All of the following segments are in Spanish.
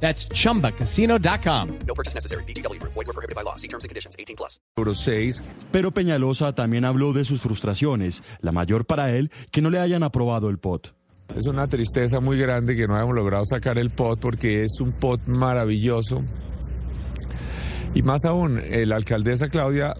That's chumbacasino.com. No purchase necessary. BGW. Void were prohibited by law. See terms and conditions. 18 plus. Euro 6. Pero Peñalosa también habló de sus frustraciones, la mayor para él, que no le hayan aprobado el POT. Es una tristeza muy grande que no hayamos logrado sacar el POT porque es un POT maravilloso. Y más aún, eh, la alcaldesa Claudia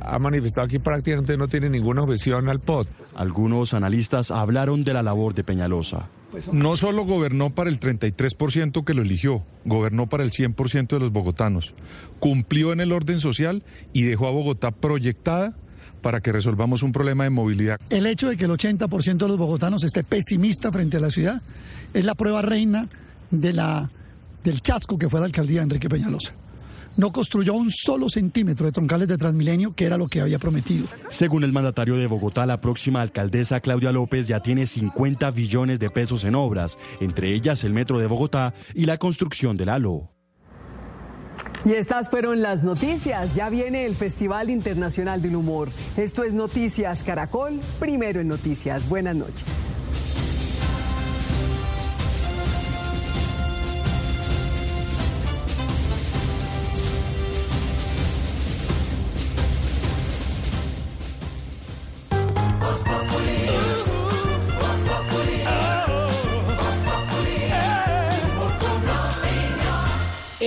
ha manifestado que prácticamente no tiene ninguna objeción al POT. Algunos analistas hablaron de la labor de Peñalosa. No solo gobernó para el 33% que lo eligió, gobernó para el 100% de los bogotanos. Cumplió en el orden social y dejó a Bogotá proyectada para que resolvamos un problema de movilidad. El hecho de que el 80% de los bogotanos esté pesimista frente a la ciudad es la prueba reina de la, del chasco que fue la alcaldía de Enrique Peñalosa. No construyó un solo centímetro de troncales de Transmilenio, que era lo que había prometido. Según el mandatario de Bogotá, la próxima alcaldesa Claudia López ya tiene 50 billones de pesos en obras, entre ellas el metro de Bogotá y la construcción del ALO. Y estas fueron las noticias. Ya viene el Festival Internacional del Humor. Esto es Noticias Caracol, primero en noticias. Buenas noches.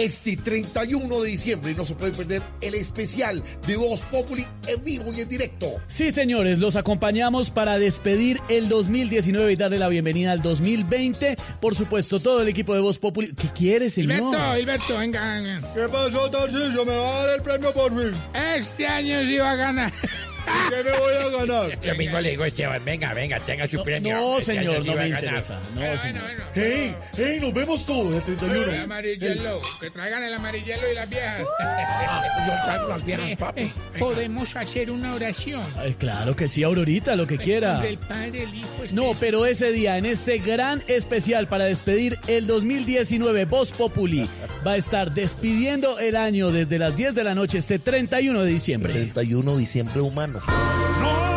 Este 31 de diciembre. Y no se puede perder el especial de Voz Populi en vivo y en directo. Sí, señores, los acompañamos para despedir el 2019 y darle la bienvenida al 2020. Por supuesto, todo el equipo de Voz Populi. ¿Qué quiere, señor? Hilberto, Hilberto, venga, venga. ¿Qué pasó, Tarcillo? ¿Me va a dar el premio por fin? Este año sí va a ganar. ¿Qué me voy a ganar? Lo mismo le digo a Esteban, venga, venga, tenga su premio. No, Este señor, no me interesa. No, señor. ¡Hey! ¡Hey! Nos vemos todos el 31. El amarillelo, que traigan el amarillelo y las viejas. Ah, yo traigo las viejas, papi. Eh, Podemos hacer una oración. Ay, claro que sí, Aurorita, lo que quiera. Del Padre, el Hijo, Espíritu. No, pero ese día, en este gran especial para despedir el 2019, Voz Populi va a estar despidiendo el año desde las 10 de la noche, este 31 de diciembre. 31 de diciembre humano. Porque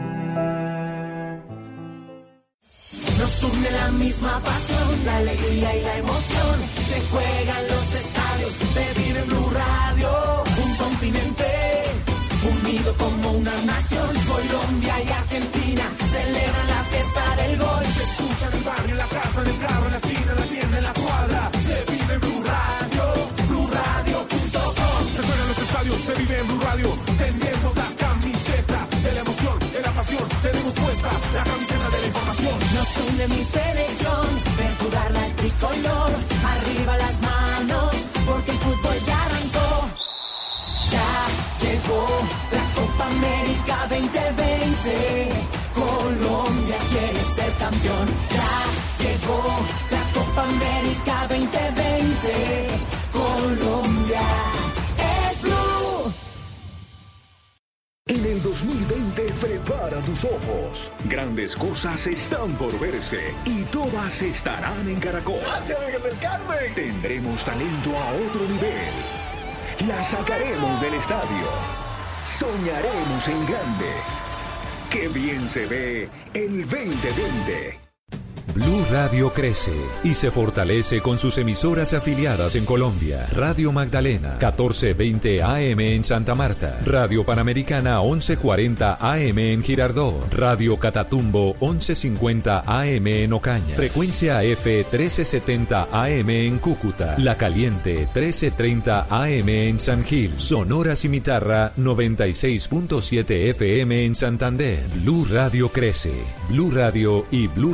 Nos une la misma pasión, la alegría y la emoción. Se juegan los estadios, se vive en Blue Radio. Un continente unido como una nación. Colombia y Argentina celebran la fiesta del gol. Se escucha en el barrio, en la casa, en el carro, en la esquina, en la tienda, en la cuadra. Se vive en Blue Radio, BlueRadio.com. Se juegan los estadios, se vive en Blue Radio. Tenemos la camiseta de la emoción, de la pasión. Tenemos puesta la camiseta de mi selección, ver jugar la tricolor. Arriba las manos, porque el fútbol ya arrancó. Ya llegó la Copa América 2020. Colombia quiere ser campeón. Ya llegó la Copa América 2020. El 2020 prepara tus ojos. Grandes cosas están por verse y todas estarán en Caracol. ¡Gracias, Virgen del Carmen! Tendremos talento a otro nivel. la sacaremos del estadio. Soñaremos en grande. Qué bien se ve el 2020. Blue Radio crece y se fortalece con sus emisoras afiliadas en Colombia. Radio Magdalena, 1420 AM en Santa Marta. Radio Panamericana, 1140 AM en Girardot. Radio Catatumbo, 1150 AM en Ocaña. Frecuencia F, 1370 AM en Cúcuta. La Caliente, 1330 AM en San Gil. Sonora Cimitarra, 96.7 FM en Santander. Blue Radio crece. Blue Radio y Blue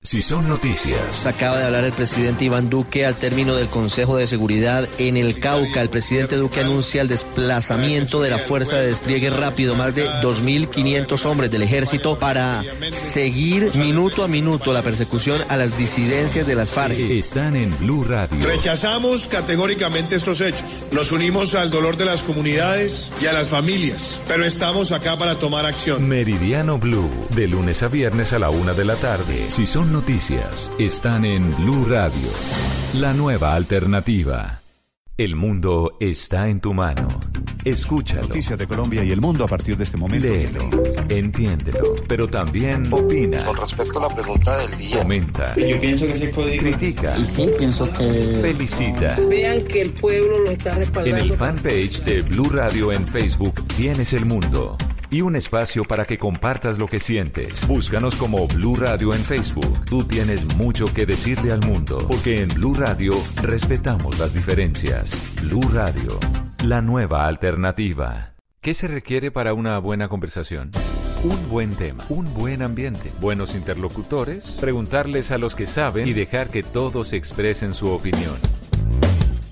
Si son noticias. Acaba de hablar el presidente Iván Duque al término del Consejo de Seguridad en el Cauca. El presidente Duque anuncia el desplazamiento de la Fuerza de Despliegue Rápido, más de 2.500 hombres del ejército, para seguir minuto a minuto la persecución a las disidencias de las FARC. Están en Blue Radio. Rechazamos categóricamente estos hechos. Nos unimos al dolor de las comunidades y a las familias, pero estamos acá para tomar acción. Meridiano Blue, de lunes a viernes a la una de la tarde. Si son noticias, están en Blue Radio, la nueva alternativa. El mundo está en tu mano. Escúchalo. Noticias de Colombia y el mundo a partir de este momento. Léelo, entiéndelo, pero también opina. Con respecto a la pregunta del día. Comenta. Yo pienso que ese código. Critica. Y sí, pienso que. Felicita. Vean que el pueblo lo está respaldando. En el fanpage de Blue Radio en Facebook tienes el mundo. Y un espacio para que compartas lo que sientes. Búscanos como Blue Radio en Facebook. Tú tienes mucho que decirle al mundo, porque en Blue Radio respetamos las diferencias. Blue Radio, la nueva alternativa. ¿Qué se requiere para una buena conversación? Un buen tema, un buen ambiente, buenos interlocutores, preguntarles a los que saben y dejar que todos expresen su opinión.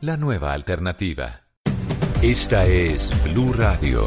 La nueva alternativa. Esta es Blue Radio.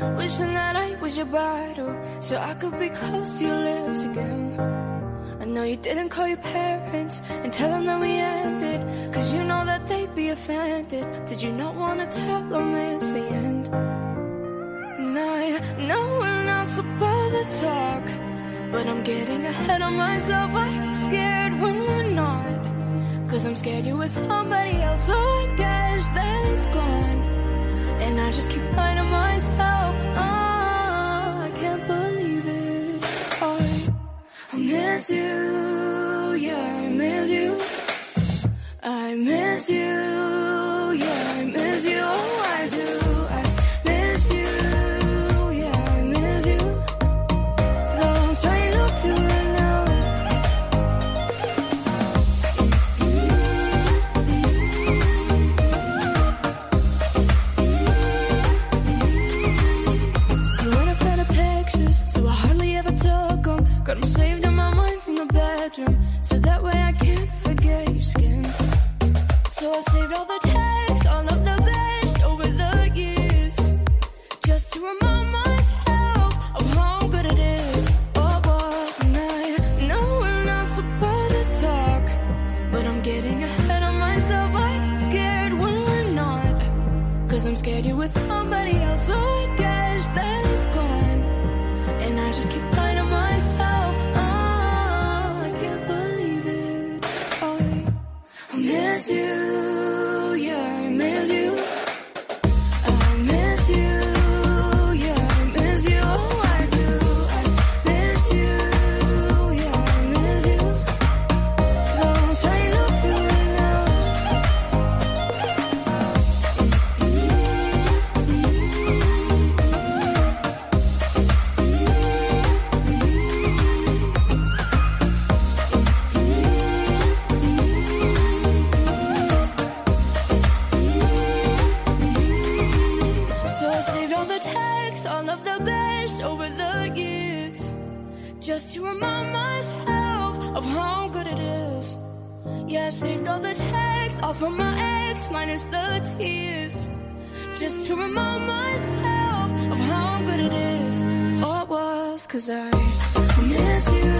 Wishing that I was your bridal, so I could be close to your lips again. I know you didn't call your parents and tell them that we ended, cause you know that they'd be offended. Did you not wanna tell them it's the end? And I know we're not supposed to talk, but I'm getting ahead of myself. I get scared when we're not. Cause I'm scared you're with somebody else, so I guess that it's gone. And I just keep lying to myself. Oh, I can't believe it. I, I miss you, yeah, I miss you. Cause I miss you.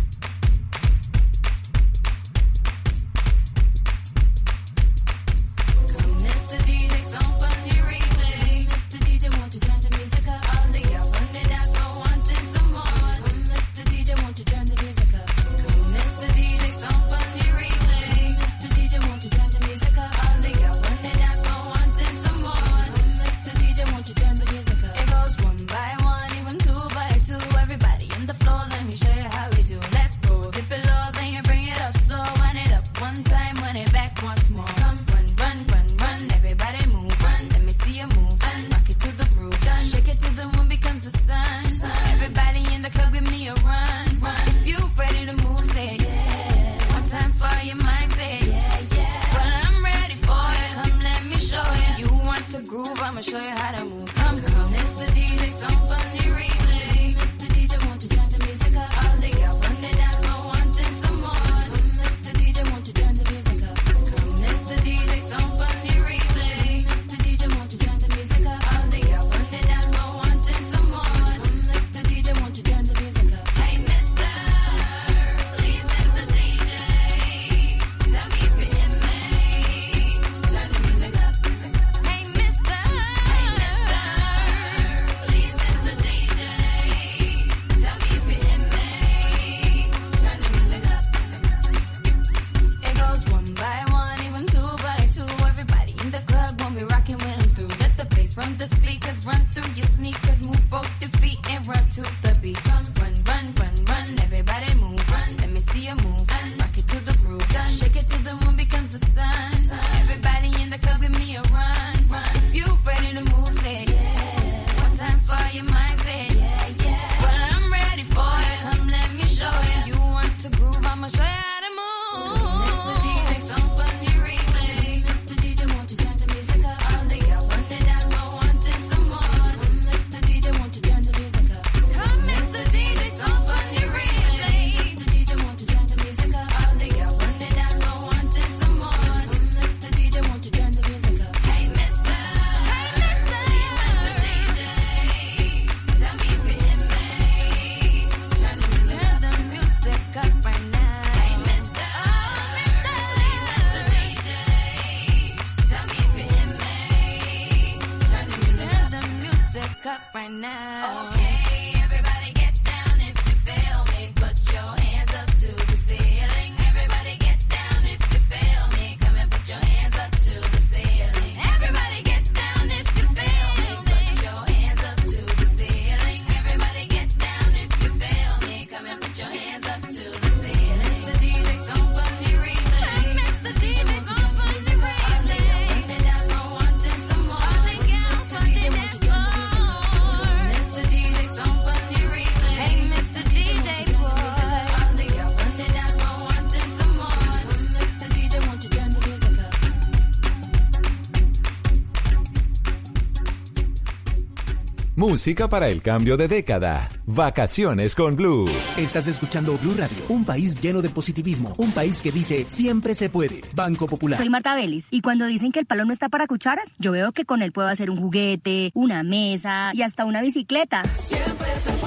Música para el cambio de década. Vacaciones con Blue. Estás escuchando Blue Radio, un país lleno de positivismo, un país que dice siempre se puede. Banco Popular. Soy Marta Vélez y cuando dicen que el palo no está para cucharas, yo veo que con él puedo hacer un juguete, una mesa y hasta una bicicleta. Siempre se puede.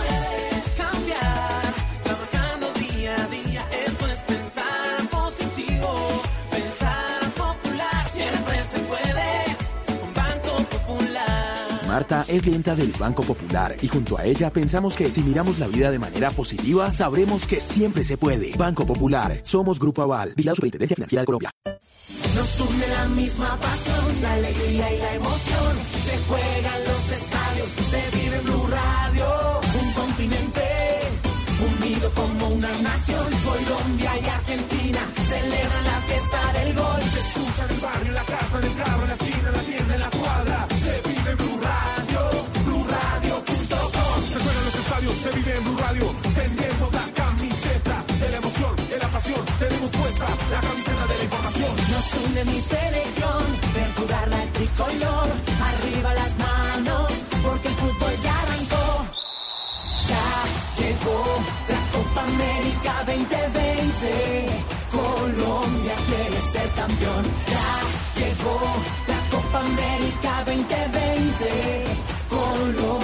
Marta es clienta del Banco Popular y junto a ella pensamos que si miramos la vida de manera positiva, sabremos que siempre se puede. Banco Popular, somos Grupo Aval, la Superintendencia Financiera de Colombia. Nos une la misma pasión, la alegría y la emoción. Se juegan los estadios, se vive en Blue Radio. Un continente unido como una nación. Colombia y Argentina celebran la fiesta del gol. Se escucha en el barrio, en la casa, en el carro, en la esquina, en la tienda, en la cuadra. Se vive en Blue Radio. Tenemos la camiseta de la emoción, de la pasión. Tenemos puesta la camiseta de la información. Nos une mi selección, ver jugar la tricolor. Arriba las manos, porque el fútbol ya arrancó. Ya llegó la Copa América 2020. Colombia quiere ser campeón. Ya llegó la Copa América 2020. Colombia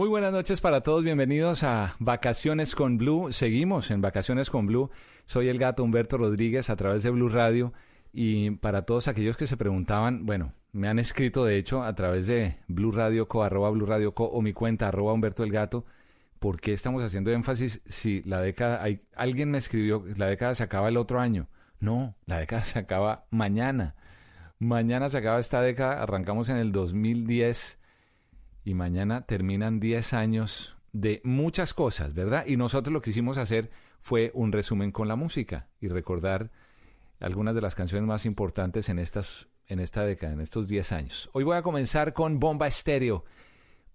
Muy buenas noches para todos, bienvenidos a Vacaciones con Blue. Seguimos en Vacaciones con Blue. Soy el gato Humberto Rodríguez a través de Blue Radio y para todos aquellos que se preguntaban, bueno, me han escrito de hecho a través de Blue Radio Co, arroba Blue Radio Co o mi cuenta arroba Humberto el Gato, ¿por qué estamos haciendo énfasis si la década, hay, alguien me escribió, la década se acaba el otro año? No, la década se acaba mañana. Mañana se acaba esta década, arrancamos en el 2010 y mañana terminan 10 años de muchas cosas, ¿verdad? Y nosotros lo que quisimos hacer fue un resumen con la música y recordar algunas de las canciones más importantes en, estas, en esta década, en estos 10 años. Hoy voy a comenzar con Bomba Estéreo,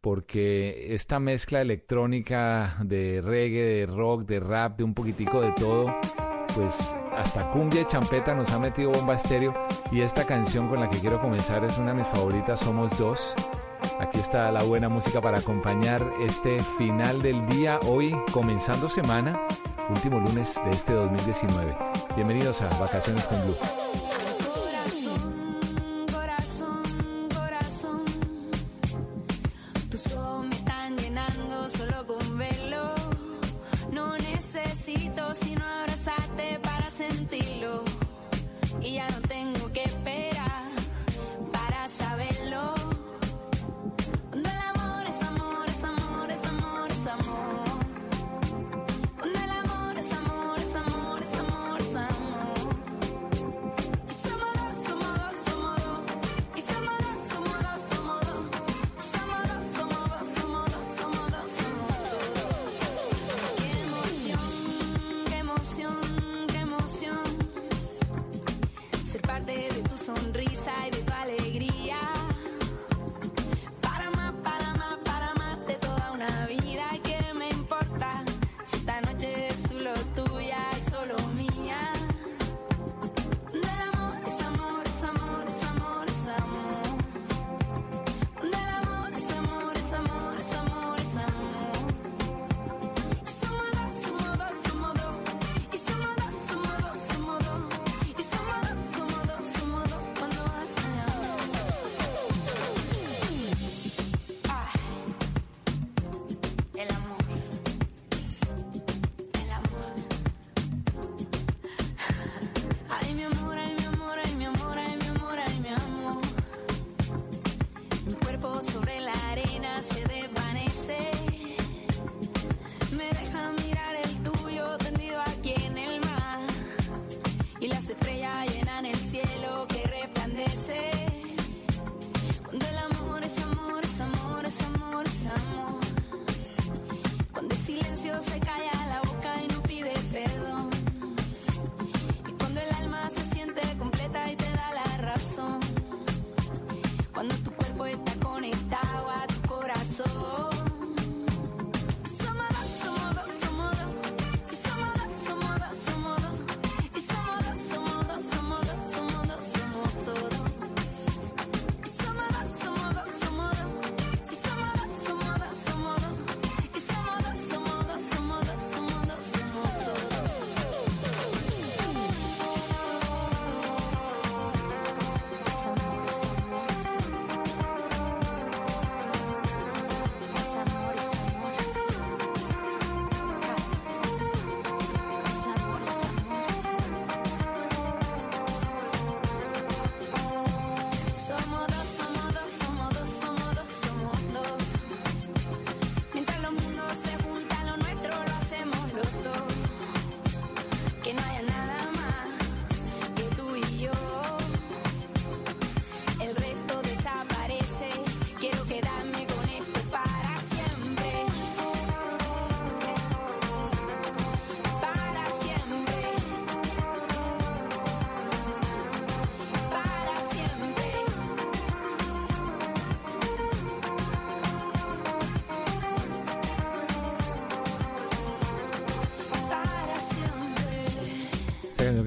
porque esta mezcla electrónica de reggae, de rock, de rap, de un poquitico de todo, pues hasta cumbia y champeta nos ha metido Bomba Estéreo. Y esta canción con la que quiero comenzar es una de mis favoritas, Somos Dos. Aquí está la buena música para acompañar este final del día, hoy comenzando semana, último lunes de este 2019. Bienvenidos a Vacaciones con Blue.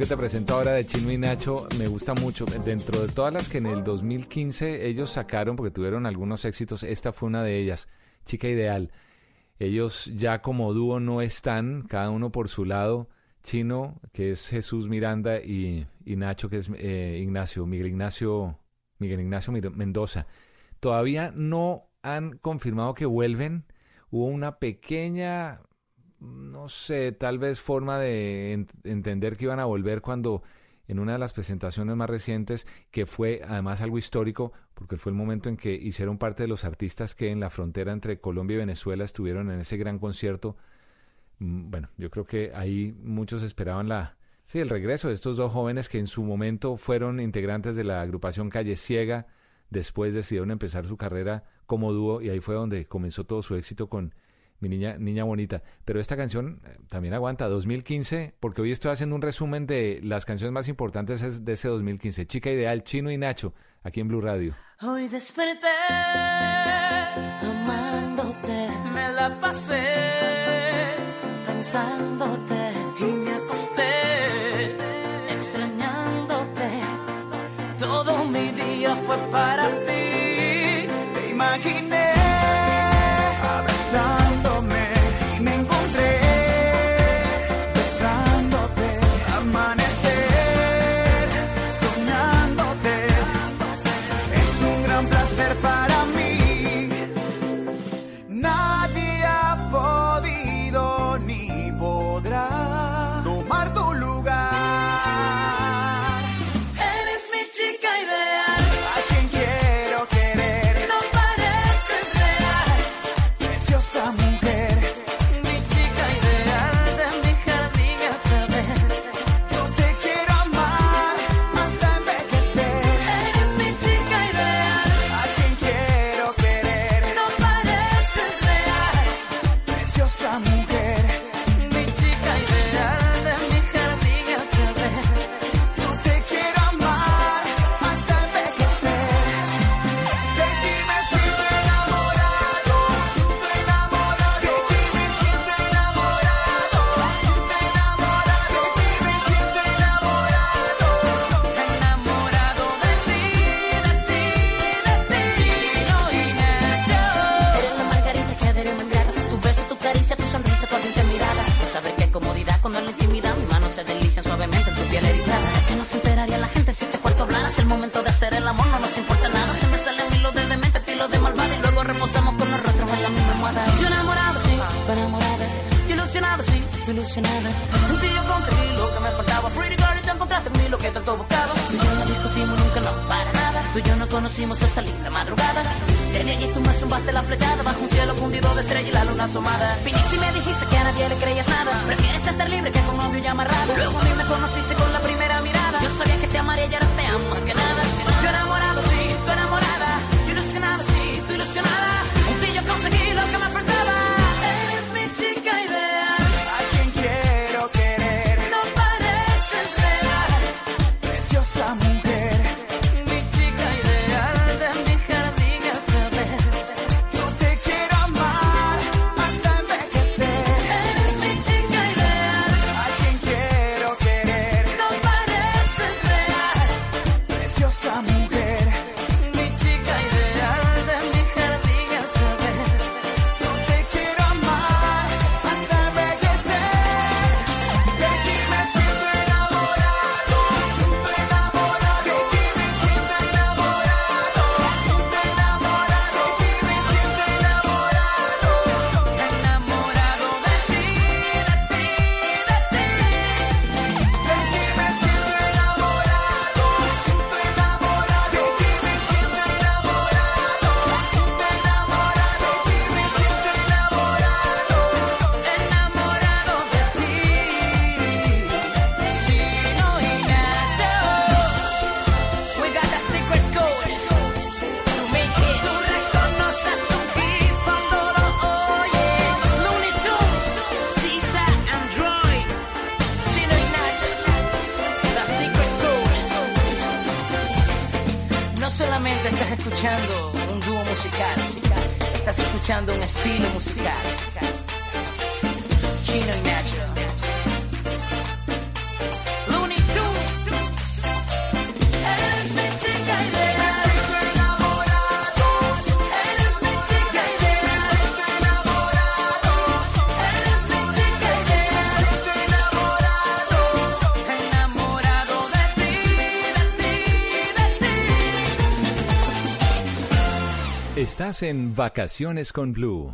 te presento ahora de Chino y Nacho me gusta mucho. Dentro de todas las que en el 2015 ellos sacaron, porque tuvieron algunos éxitos, esta fue una de ellas, Chica Ideal. Ellos ya como dúo no están, cada uno por su lado. Chino, que es Jesús Miranda, y, y Nacho, que es eh, Ignacio, Miguel Ignacio, Miguel Ignacio Mendoza. Todavía no han confirmado que vuelven. Hubo una pequeña no sé, tal vez forma de entender que iban a volver cuando en una de las presentaciones más recientes, que fue además algo histórico, porque fue el momento en que hicieron parte de los artistas que en la frontera entre Colombia y Venezuela estuvieron en ese gran concierto. Mm, bueno, yo creo que ahí muchos esperaban la, sí, el regreso de estos dos jóvenes que en su momento fueron integrantes de la agrupación Calle Ciega, después decidieron empezar su carrera como dúo y ahí fue donde comenzó todo su éxito con mi niña, niña bonita. Pero esta canción eh, también aguanta 2015, porque hoy estoy haciendo un resumen de las canciones más importantes de ese 2015. Chica Ideal, Chino y Nacho, aquí en Blue Radio. Hoy desperté amándote, me la pasé pensándote y me acosté extrañándote. Todo mi día fue para Estás en Vacaciones con Blue.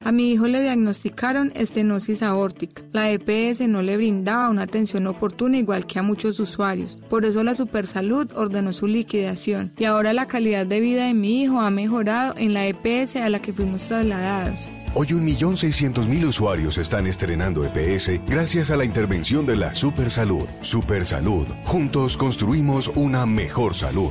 A mi hijo le diagnosticaron estenosis aórtica. La EPS no le brindaba una atención oportuna igual que a muchos usuarios. Por eso la Supersalud ordenó su liquidación y ahora la calidad de vida de mi hijo ha mejorado en la EPS a la que fuimos trasladados. Hoy 1.600.000 usuarios están estrenando EPS gracias a la intervención de la Supersalud. Supersalud. Juntos construimos una mejor salud.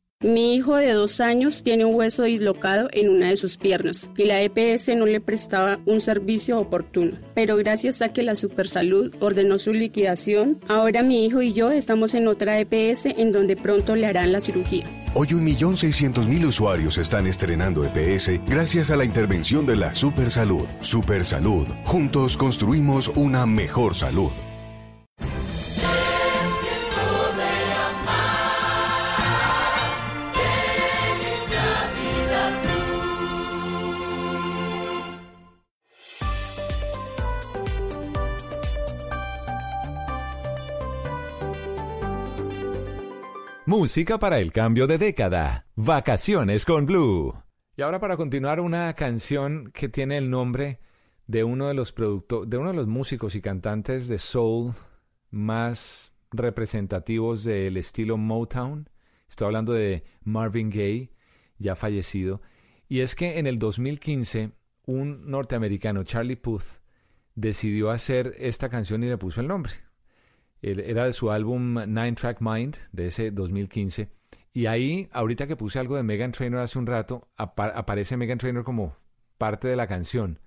Mi hijo de dos años tiene un hueso dislocado en una de sus piernas y la EPS no le prestaba un servicio oportuno. Pero gracias a que la Supersalud ordenó su liquidación, ahora mi hijo y yo estamos en otra EPS en donde pronto le harán la cirugía. Hoy 1.600.000 usuarios están estrenando EPS gracias a la intervención de la Supersalud. Supersalud. Juntos construimos una mejor salud. Música para el cambio de década. Vacaciones con Blue. Y ahora para continuar una canción que tiene el nombre de uno de los de uno de los músicos y cantantes de soul más representativos del estilo Motown. Estoy hablando de Marvin Gaye, ya fallecido. Y es que en el 2015 un norteamericano, Charlie Puth, decidió hacer esta canción y le puso el nombre. Era de su álbum Nine Track Mind, de ese 2015. Y ahí, ahorita que puse algo de Megan Trainor hace un rato, apa- aparece Megan Trainor como parte de la canción.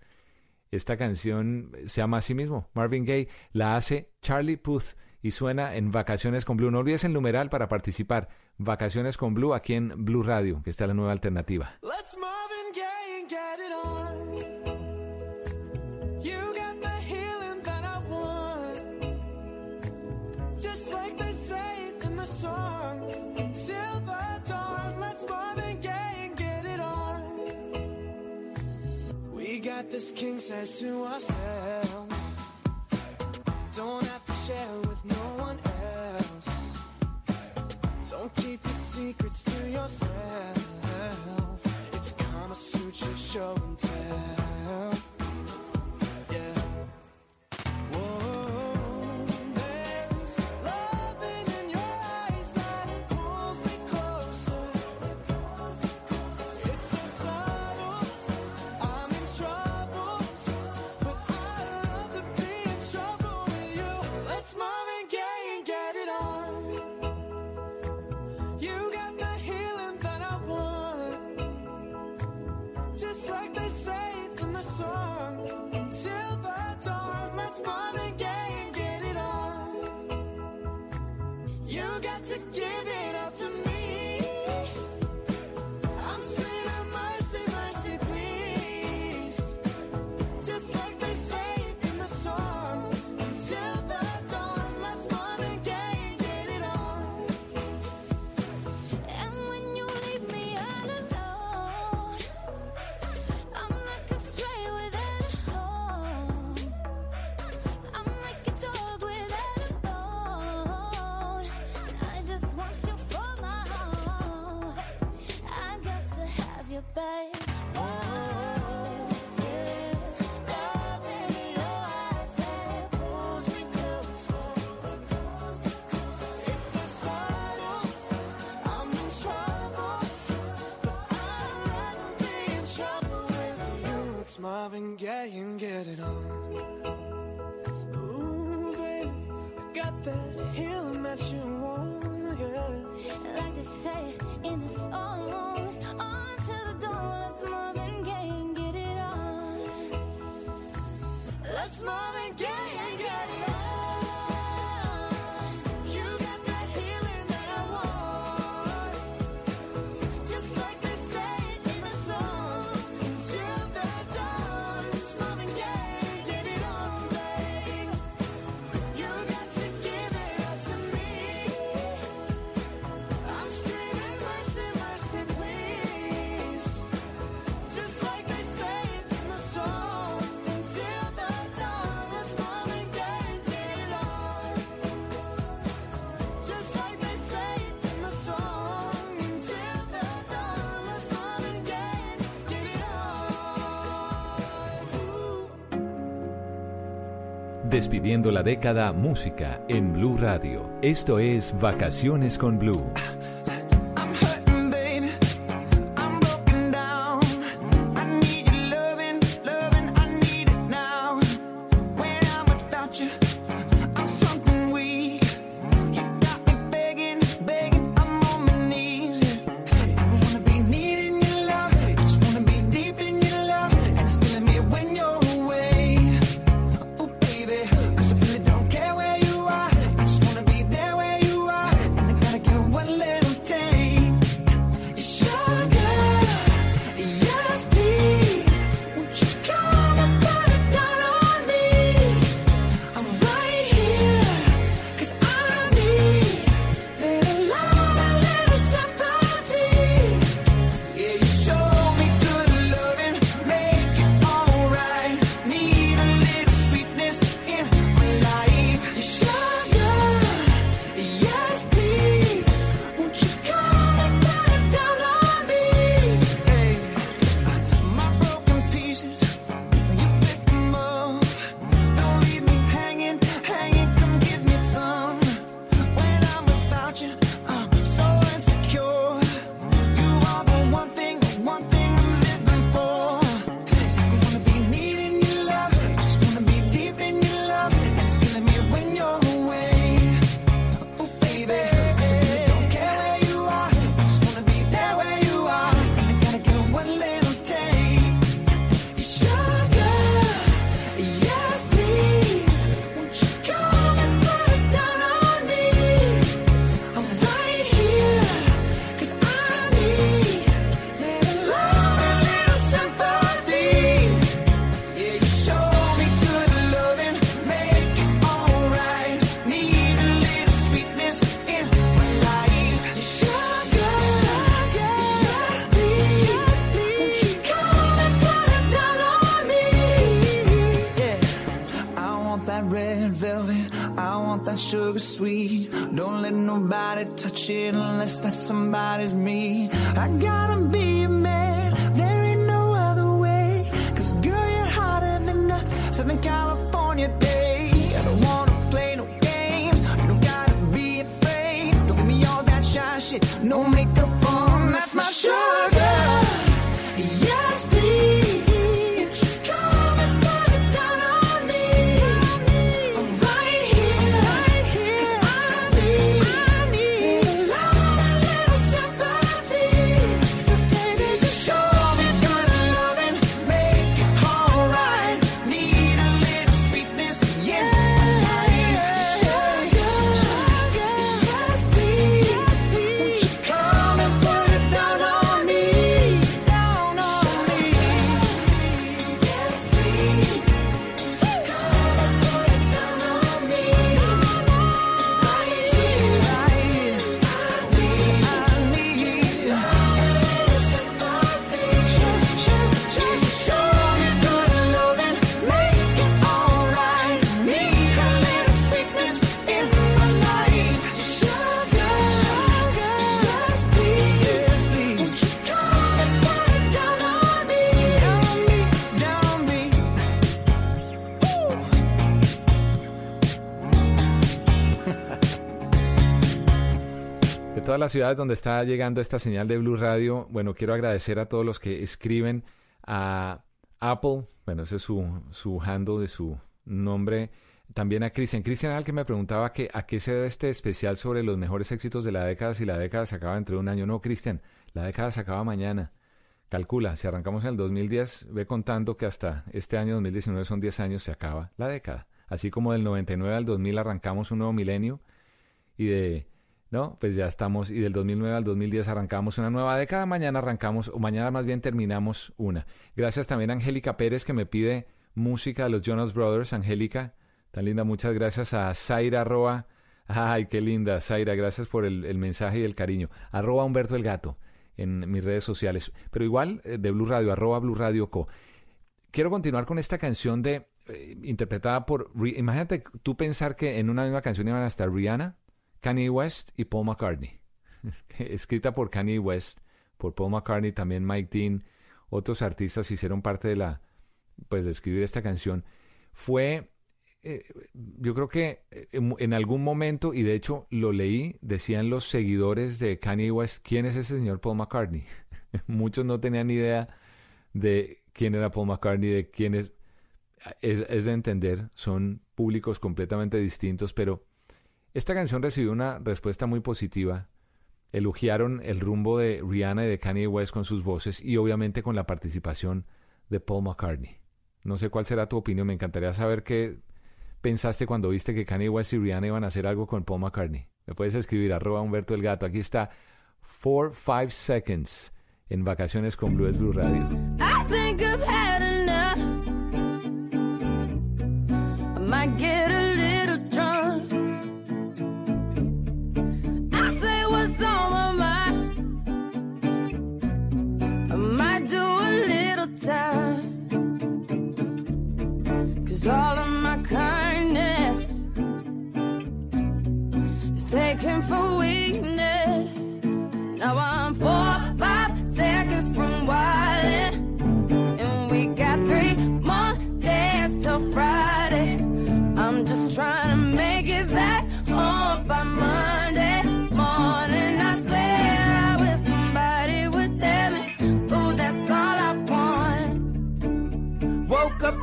Esta canción se llama a sí mismo, Marvin Gaye, la hace Charlie Puth y suena en Vacaciones con Blue. No olvides el numeral para participar. Vacaciones con Blue aquí en Blue Radio, que está la nueva alternativa. Size to ourselves. Don't have to share with no one else. Don't keep your secrets to yourself. It's Kama Sutra show and tell. it on. Despidiendo la década, música en Blue Radio. Esto es Vacaciones con Blue. No make ciudades donde está llegando esta señal de Blue Radio, bueno, quiero agradecer a todos los que escriben a Apple, bueno, ese es su, su handle de su nombre. También a Cristian. Cristian era que me preguntaba que, a qué se debe este especial sobre los mejores éxitos de la década si la década se acaba entre un año. No, Cristian, la década se acaba mañana. Calcula, si arrancamos en el 2010, ve contando que hasta este año 2019 son 10 años, se acaba la década. Así como del 99 al 2000 arrancamos un nuevo milenio y de ¿no? Pues ya estamos, y del 2009 al 2010 arrancamos una nueva década, mañana arrancamos, o mañana más bien terminamos una. Gracias también a Angélica Pérez que me pide música de los Jonas Brothers. Angélica, tan linda, muchas gracias a Zaira Roa. Ay, qué linda, Zaira, gracias por el, mensaje y el cariño. Arroba Humberto el Gato en mis redes sociales, pero igual eh, de Blue Radio, arroba Blue Radio Co. Quiero continuar con esta canción de eh, interpretada por, imagínate tú pensar que en una misma canción iban a estar Rihanna, Kanye West y Paul McCartney, escrita por Kanye West, por Paul McCartney, también Mike Dean, otros artistas hicieron parte de la, pues de escribir esta canción. Fue eh, yo creo que eh, en, algún momento, y de hecho lo leí, decían los seguidores de Kanye West, ¿quién es ese señor Paul McCartney? Muchos no tenían idea de quién era Paul McCartney, de quién es, es, de entender, son públicos completamente distintos, pero esta canción recibió una respuesta muy positiva. Elogiaron el rumbo de Rihanna y de Kanye West con sus voces y obviamente con la participación de Paul McCartney. No sé cuál será tu opinión, me encantaría saber qué pensaste cuando viste que Kanye West y Rihanna iban a hacer algo con Paul McCartney? Me puedes escribir arroba Humberto el Gato. Aquí está 4 5 Seconds en Vacaciones con Blue Blue Radio.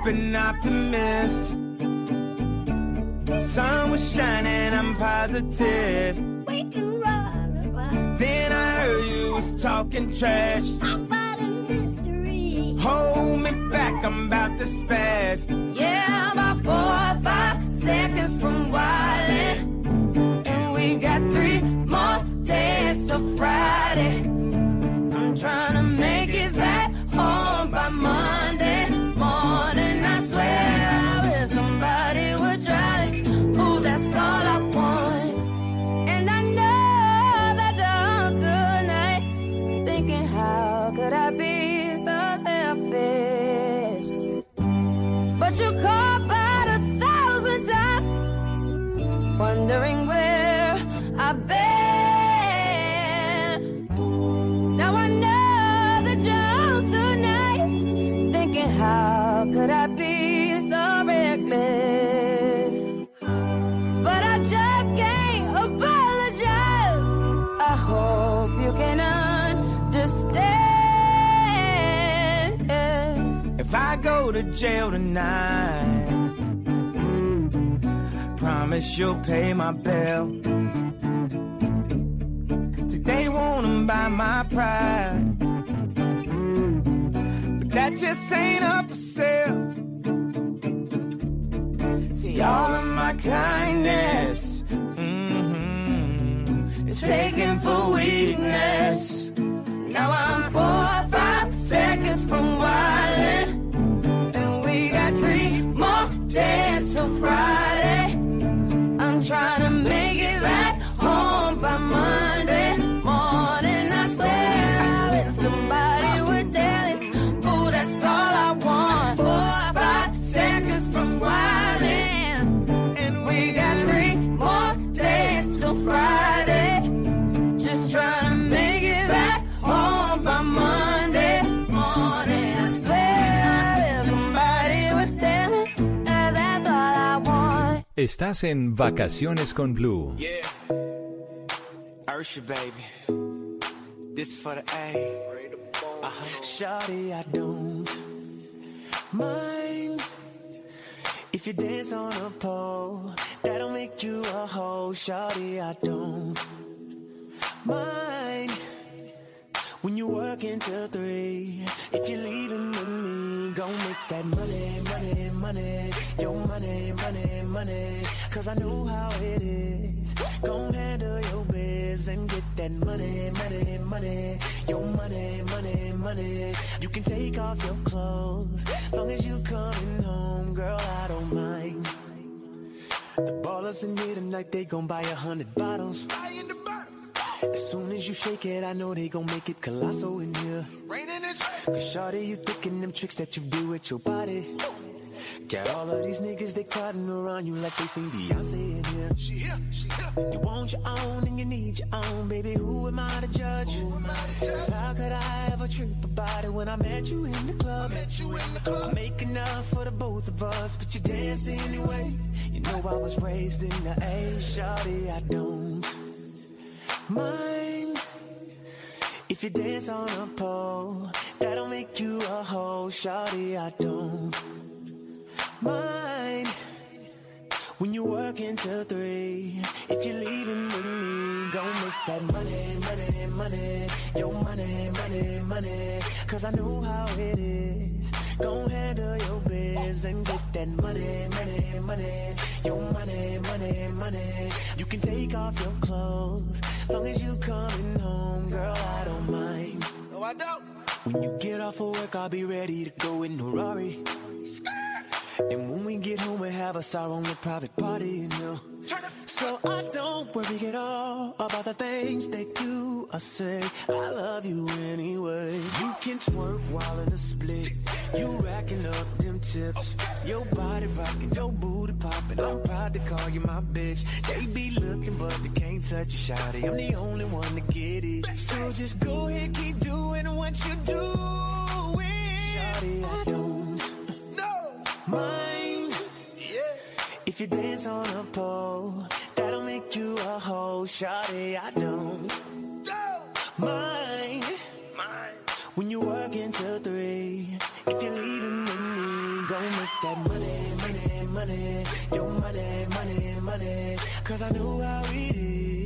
An optimist. Sun was shining, I'm positive. Then I heard you was talking trash. Hold me back, I'm about to spaz. Yeah, I'm about four or five seconds from wildin'. And we got three more days till Friday. I'm trying jail tonight, promise you'll pay my bill. See, they wanna buy my pride, but that just ain't up for sale. See, all of my kindness mhm, is taken for weakness. Now I'm four or five seconds from wildin'. Estás en Vacaciones con Blue. Yeah. Ursha, baby. This is for the A. Uh-huh. Shawty, I don't Mine. If you dance on a pole, that'll make you a hoe, shawty. I don't mind when you work until three. If you're leaving with me, go make that money, money, money. Your money, money, money. Cause I know how it is. Go handle your biz and get that money, money, money. Your money, money, money. You can take off your clothes. Long as you coming home, girl, I don't mind. The ballers in here tonight, they gon' buy a hundred bottles. As soon as you shake it, I know they gon' make it colossal in here. Cause shawty, you thinking them tricks that you do with your body. Got all of these niggas, they crowding around you like they seen Beyonce in here. She here, she here. You want your own and you need your own, baby. Who am I to judge? Cause how could I ever trip about it when I met you in the club? I make enough for the both of us, but you dance anyway. You know I was raised in the A, shawty, I don't mind if you dance on a pole. That'll make you a hoe, shawty. I don't mind when you work until three. If you're leaving with me, go make that money, money, money. Your money, money, money. Cause I know how it is. Go handle your biz and get that money, money, money. Your money, money, money. You can take off your clothes. Long as you coming home, girl, I don't mind. No, I don't. When you get off of work, I'll be ready to go in a Rari. And when we get home, we have us our own private party, you know. So I don't worry at all about the things they do. I say I love you anyway. You can twerk while in a split. You racking up them tips. Your body rocking, your booty popping. I'm proud to call you my bitch. They be looking, but they can't touch you, shawty. I'm the only one to get it. So just go ahead, keep doing what you do. Shawty, I don't mind if you dance on a pole. That'll make you a hoe, shawty. I don't mind when you work until three. If you're leaving with me, go make that money, money, money. Your money, money, money. Cause I know how it is.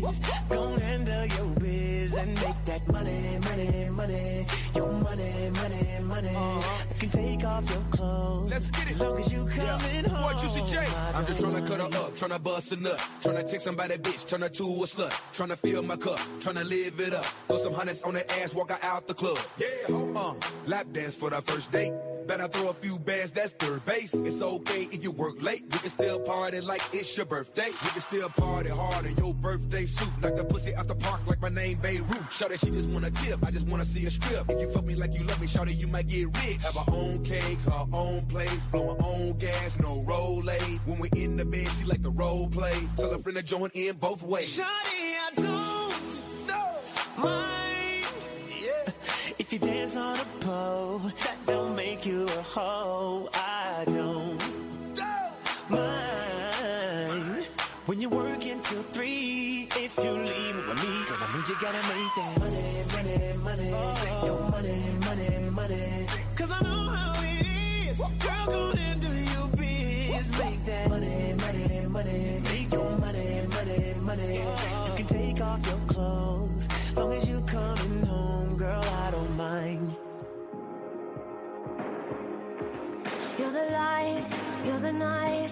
Go handle your biz and make that money, money, money. Your money, money, money. I can take off your clothes. Let's get it. Long as you coming home. Boy, Juicy J. I I'm just don't tryna cut her up, tryna bust a nut, tryna take somebody bitch, turn her to a slut, tryna fill my cup, tryna live it up. Throw some hundreds on her ass, walk her out the club. Yeah, uh, lap dance for the first date. Better throw a few bands, that's third base. It's okay if you work late. We can still party like it's your birthday. We can still party hard in your birthday suit. Knock the pussy out the park like my name Beirut. Shout that she just wanna tip. I just wanna see a strip. If you fuck me like you love me, shout that you might get rich. Have her own cake, her own place, blowing own gas, no roll aid. When we in the bed, she like the role play. Tell a friend to join in both ways. Shawty, I don't mind if you dance on a pole. That don't make you a hoe. I don't mind when you work until three. If you leave with me, cause I know you gotta make that money, money, money. Your money, money, money. Cause I know how it is. Girl, go and do your biz. Make that money, money, money. Make your money, money, money. You can take off your clothes. Long as you coming home, girl, I don't mind. You're the light, you're the night,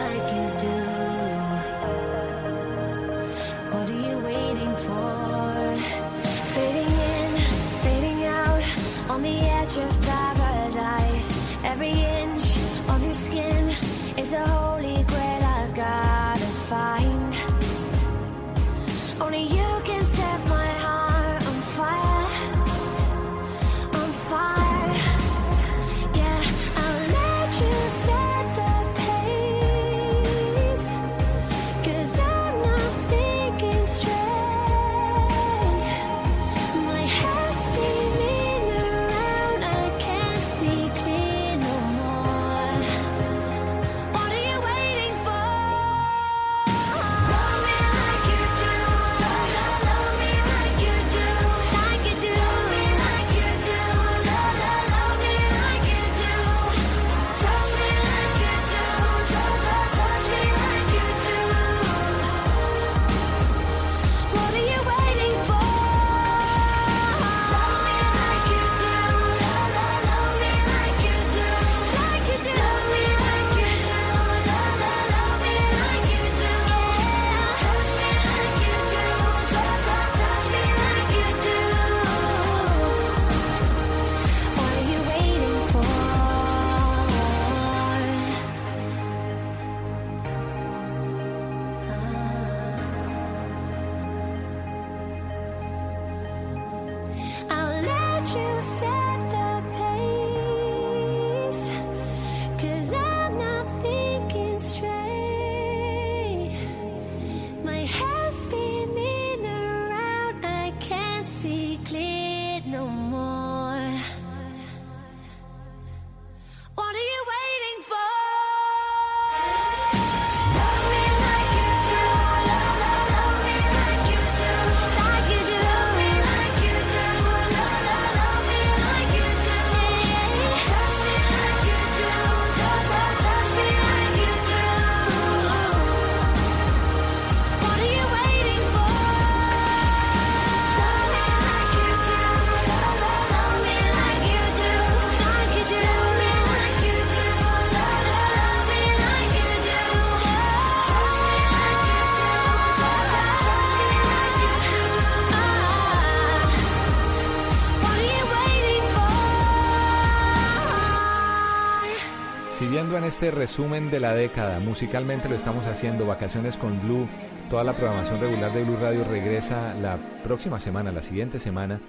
Siguiendo en este resumen de la década, musicalmente lo estamos haciendo, Vacaciones con Blue, toda la programación regular de Blue Radio regresa la próxima semana, la siguiente semana,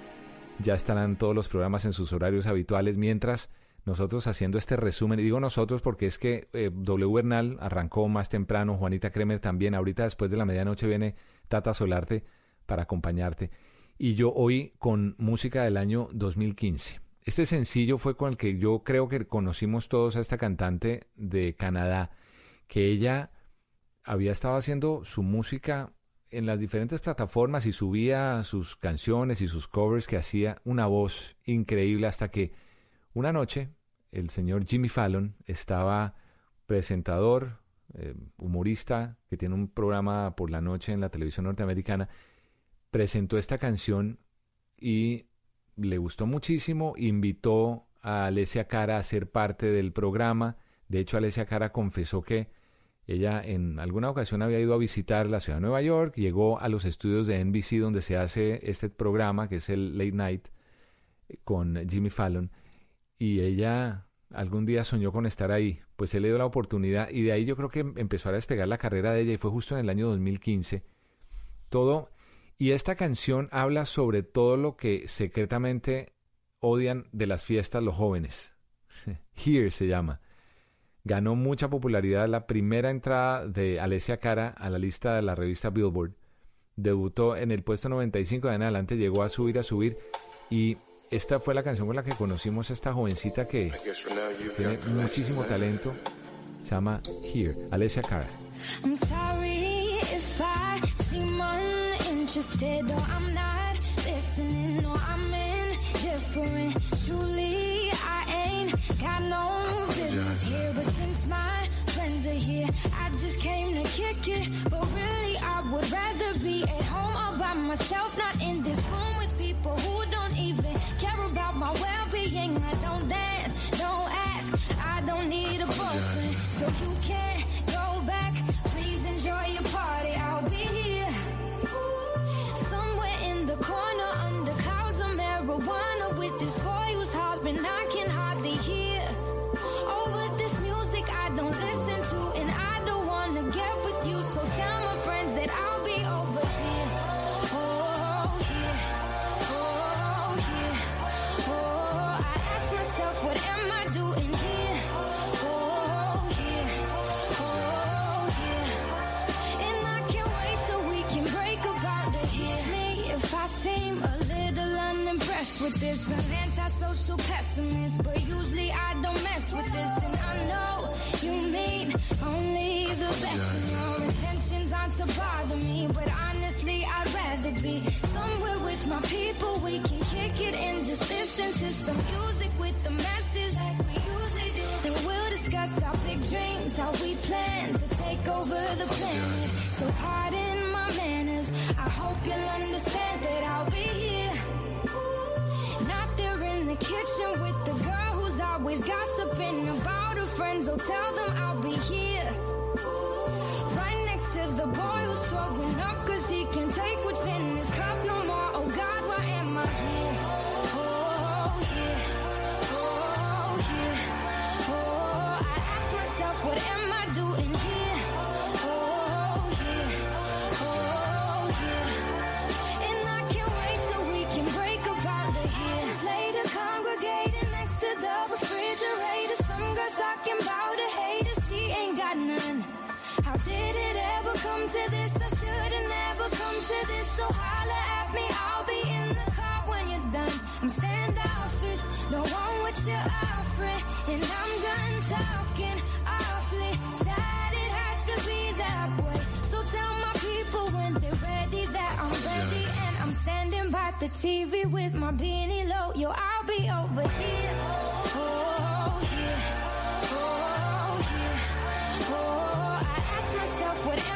ya estarán todos los programas en sus horarios habituales, mientras nosotros haciendo este resumen, digo nosotros porque es que eh, W Bernal arrancó más temprano, Juanita Kremer también, ahorita después de la medianoche viene Tata Solarte para acompañarte, y yo hoy con música del año 2015. Este sencillo fue con el que yo creo que conocimos todos a esta cantante de Canadá, que ella había estado haciendo su música en las diferentes plataformas y subía sus canciones y sus covers que hacía una voz increíble hasta que una noche el señor Jimmy Fallon estaba presentador, eh, humorista, que tiene un programa por la noche en la televisión norteamericana, presentó esta canción y le gustó muchísimo, invitó a Alessia Cara a ser parte del programa. De hecho, Alessia Cara confesó que ella en alguna ocasión había ido a visitar la ciudad de Nueva York, llegó a los estudios de NBC donde se hace este programa, que es el Late Night, con Jimmy Fallon, y ella algún día soñó con estar ahí. Pues él le dio la oportunidad y de ahí yo creo que empezó a despegar la carrera de ella y fue justo en el año 2015. Todo y esta canción habla sobre todo lo que secretamente odian de las fiestas los jóvenes. Here se llama. Ganó mucha popularidad la primera entrada de Alessia Cara a la lista de la revista Billboard. Debutó en el puesto 95 de en adelante, llegó a subir, a subir. Y esta fue la canción con la que conocimos a esta jovencita que tiene muchísimo talento. Se llama Here, Alessia Cara. I'm sorry uninterested or I'm not listening or I'm indifferent. Truly, I ain't got no business here, but since my friends are here, I just came to kick it. But really, I would rather be at home all by myself, not in this room with people who don't even care about my well-being. I don't dance, don't ask, I don't need a boyfriend, so you can't go back. one. This. An antisocial pessimist, but usually I don't mess with this. And I know you mean only the best. And your intentions aren't to bother me, but honestly, I'd rather be somewhere with my people. We can kick it and just listen to some music with the message like we usually do. And we'll discuss our big dreams, how we plan to take over the planet. So pardon my manners. I hope you'll understand that I'll be here. The kitchen with the girl who's always gossiping about her friends. Oh, tell them I'll be here. Right next to the boy who's throwing up cause he can't take what's in his cup no more. come to this, I should've never come to this. So holler at me, I'll be in the car when you're done. I'm standoffish, what you're offering, and I'm done talking awfully. Sad it had to be that way. So tell my people when they're ready that I'm ready, and I'm standing by the TV with my beanie low. Yo, I'll be over here. Oh, oh, yeah. Oh, yeah. Oh, I ask myself what.